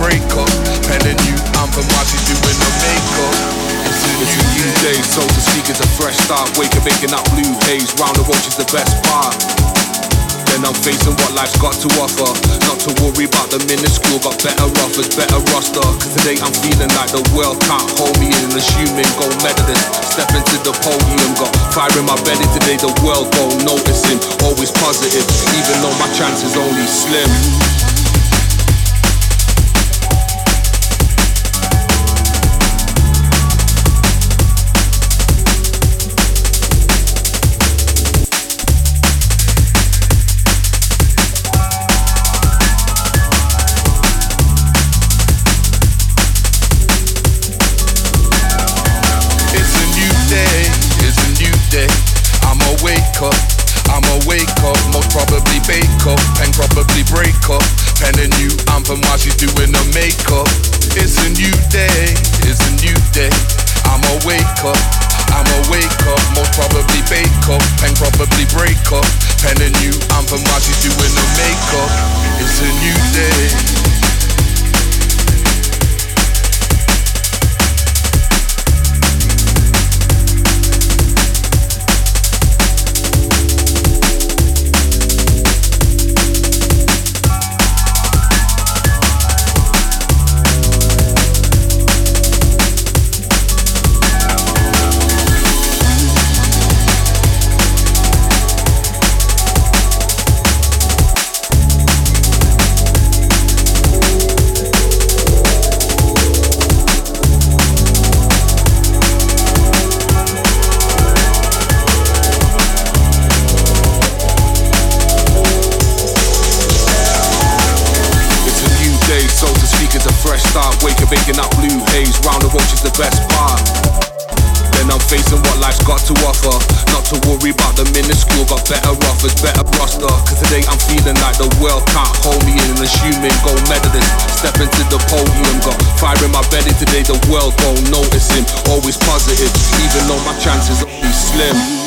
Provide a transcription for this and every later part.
breakup. Pen a new anthem while she's doing her makeup. It's a new, day, so to speak, it's a fresh start. Wake up, making that blue haze. Round the roach is the best part. Then I'm facing what life's got to offer. Not to worry about the minuscule, got better offers, better roster. Today I'm feeling like the world can't hold me in. Assuming gold medalist, step into the podium. Got fire in my belly today, the world won't notice him. Always positive, even though my chances only slim. up. I'ma wake up, most probably bake up, and probably break up. Pen a new anthem while she's doing her makeup. It's a new day, it's a new day. I'ma wake up, I'ma wake up, most probably bake up, and probably break up. Pen a new anthem while she's doing her makeup. It's a new day. start waking, of up blue haze. Round the roach is the best part. Then I'm facing what life's got to offer. Not to worry about the minuscule, but better offers, better roster. Cause today I'm feeling like the world can't hold me in. Assuming gold medalist, step into the podium. Got fire in my belly today, the world won't notice him. Always positive, even though my chances are slim.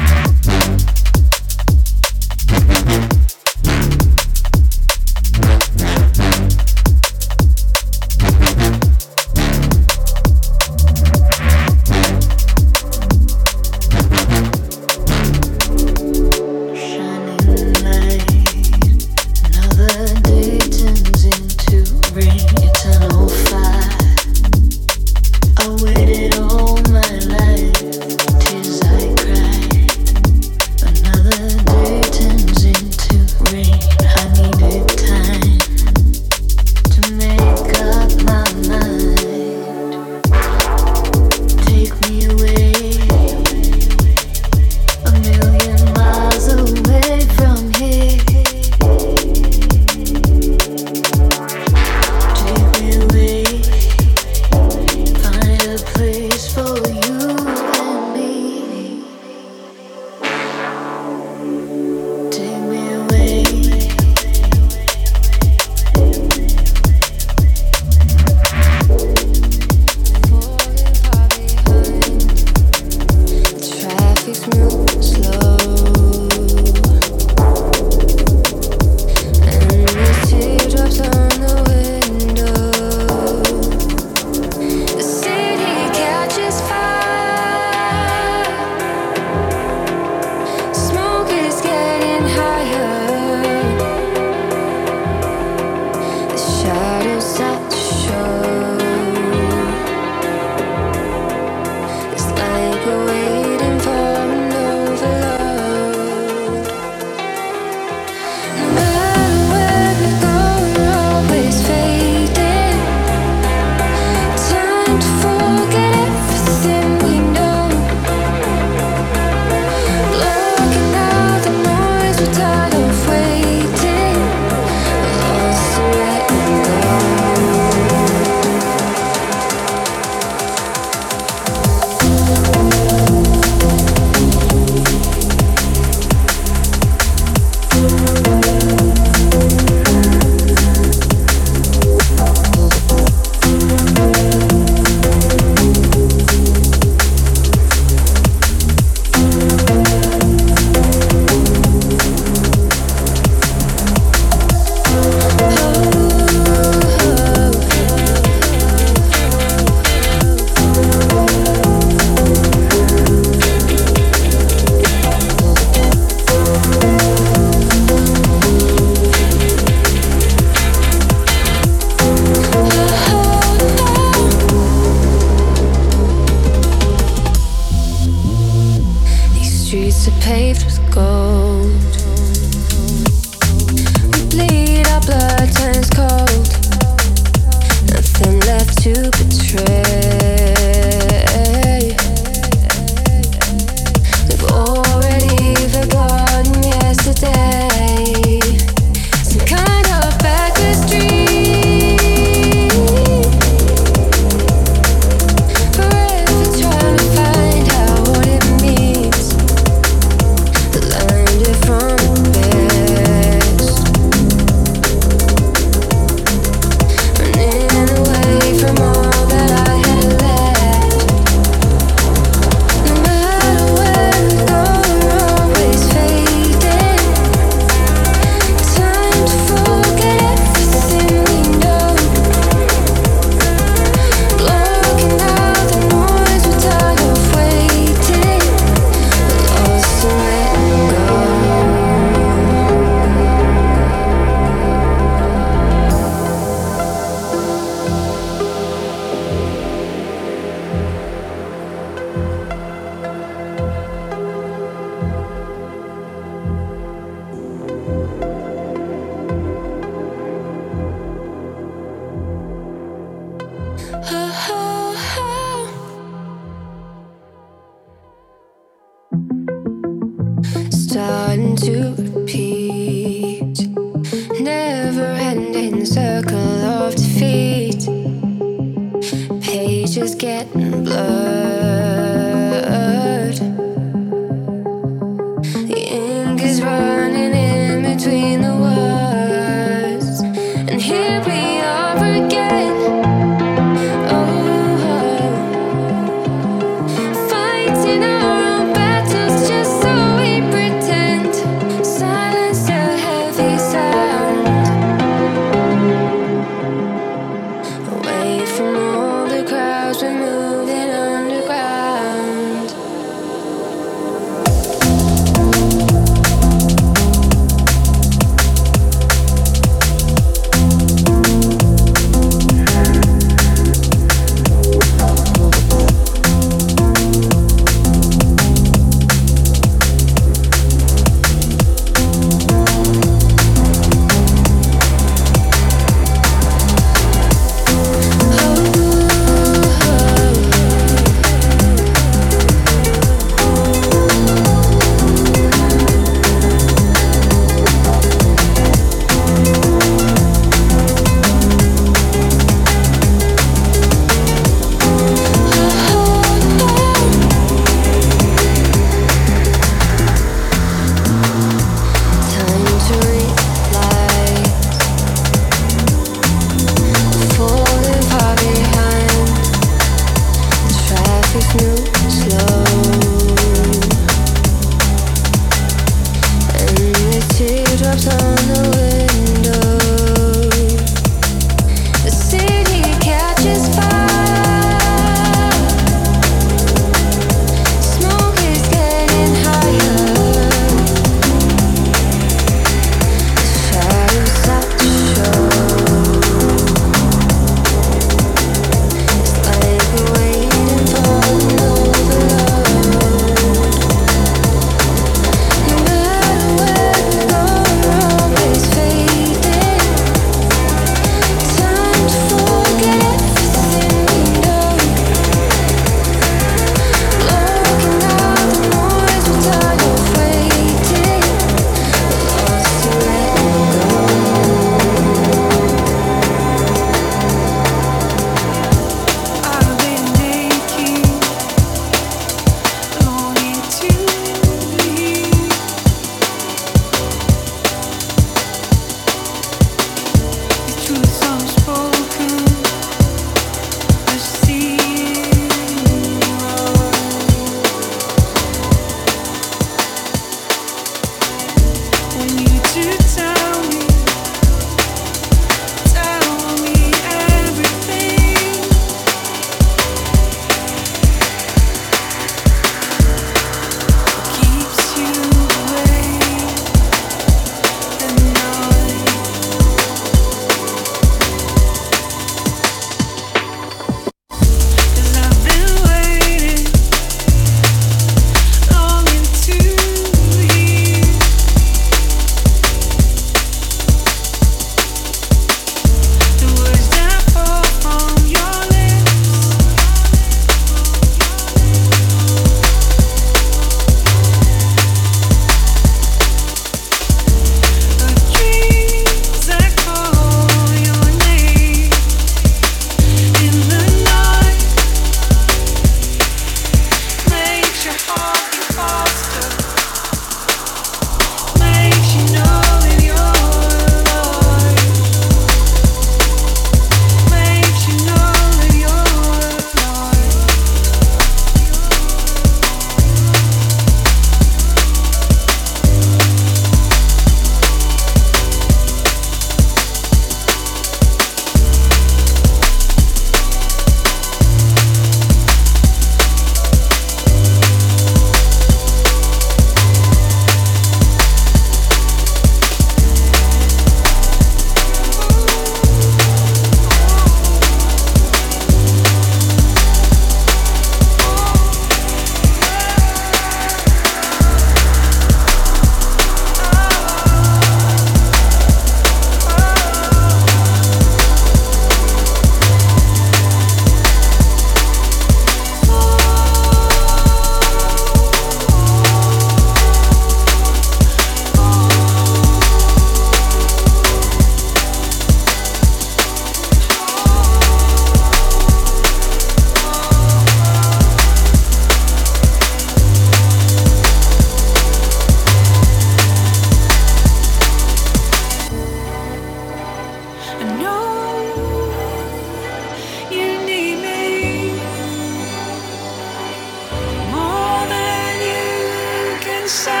inside.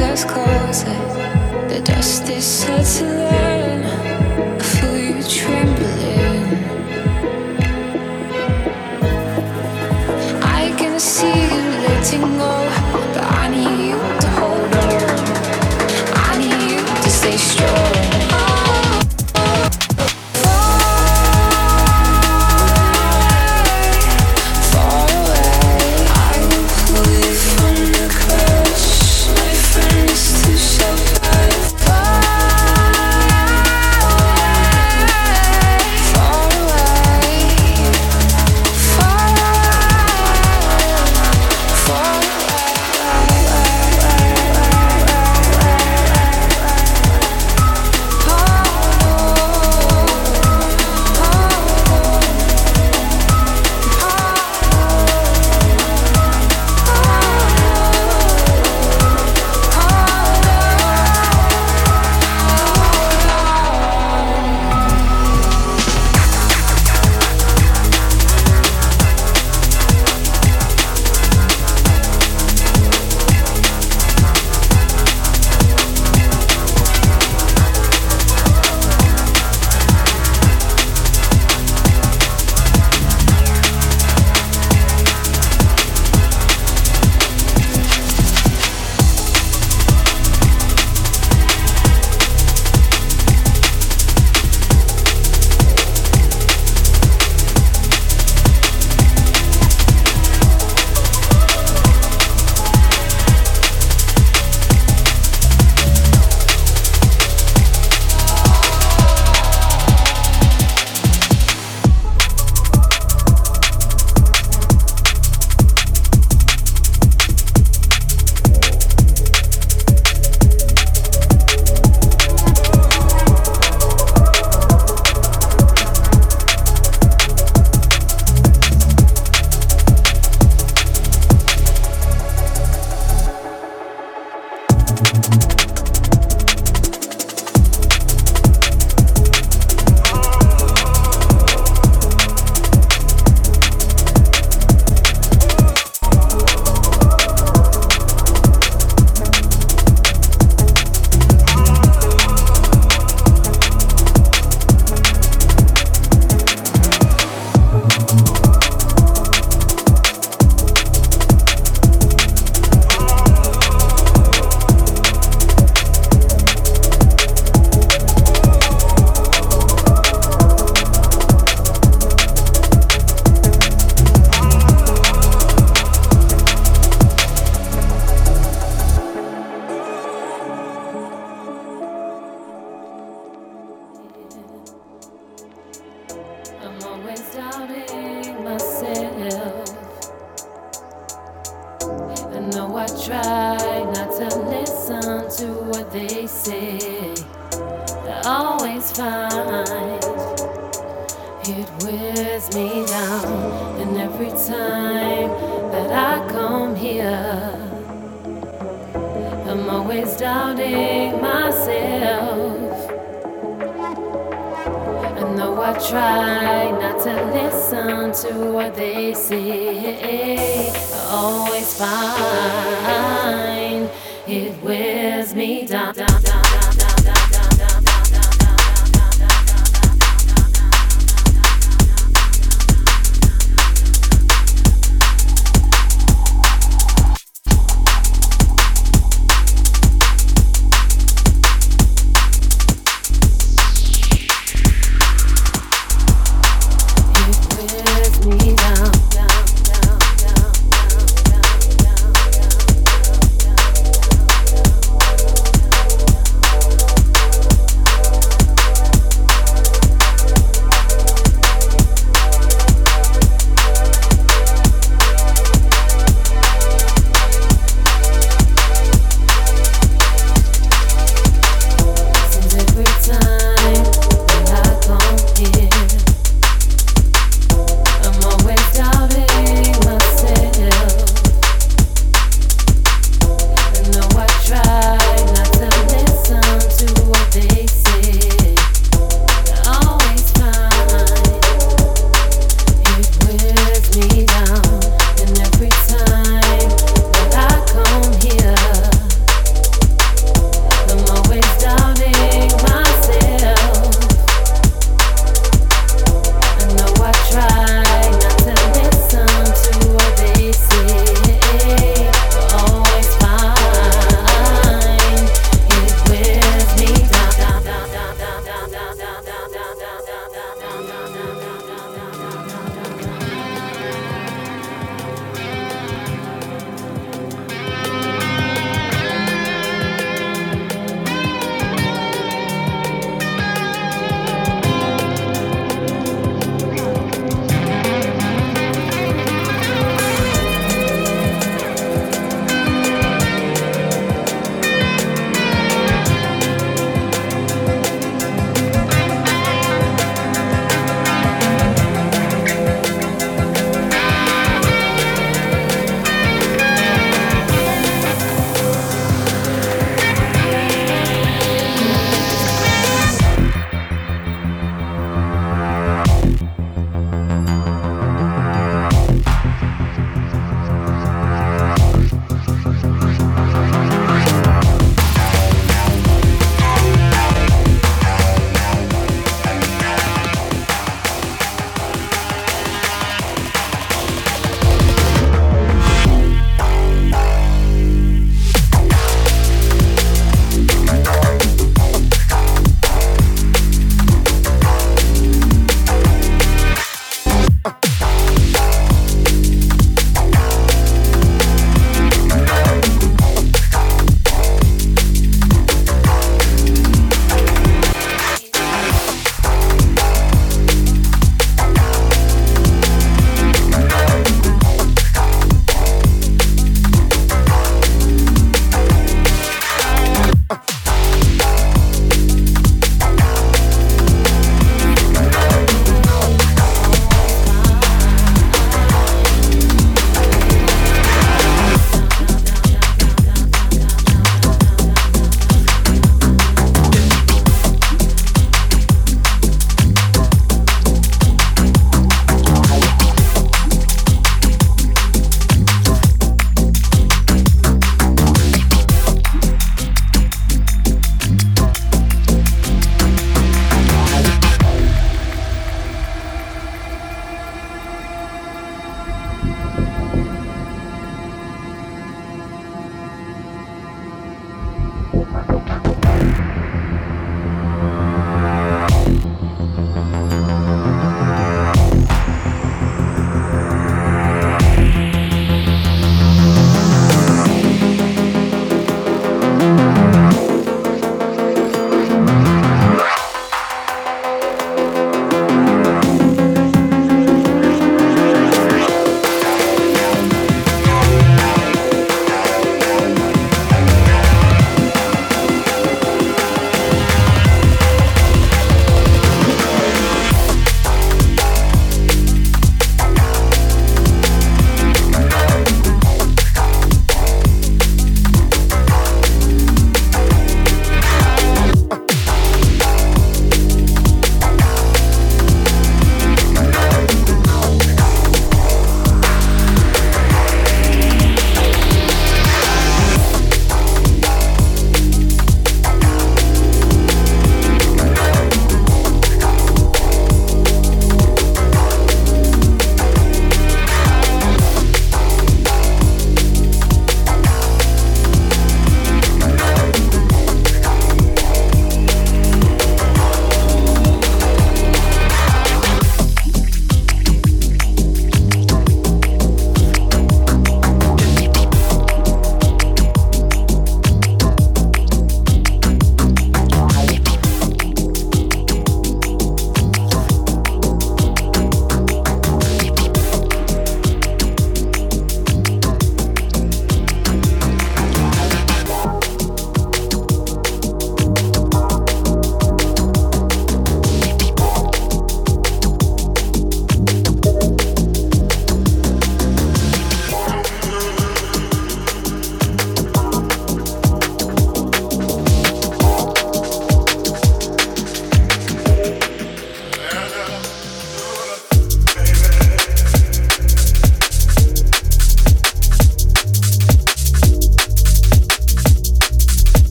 us closer. The dust is settling.